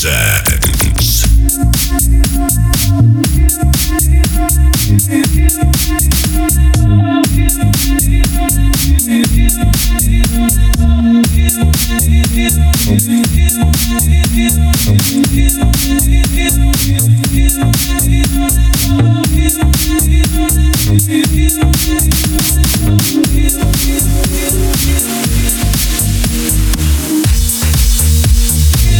presents. Thank you.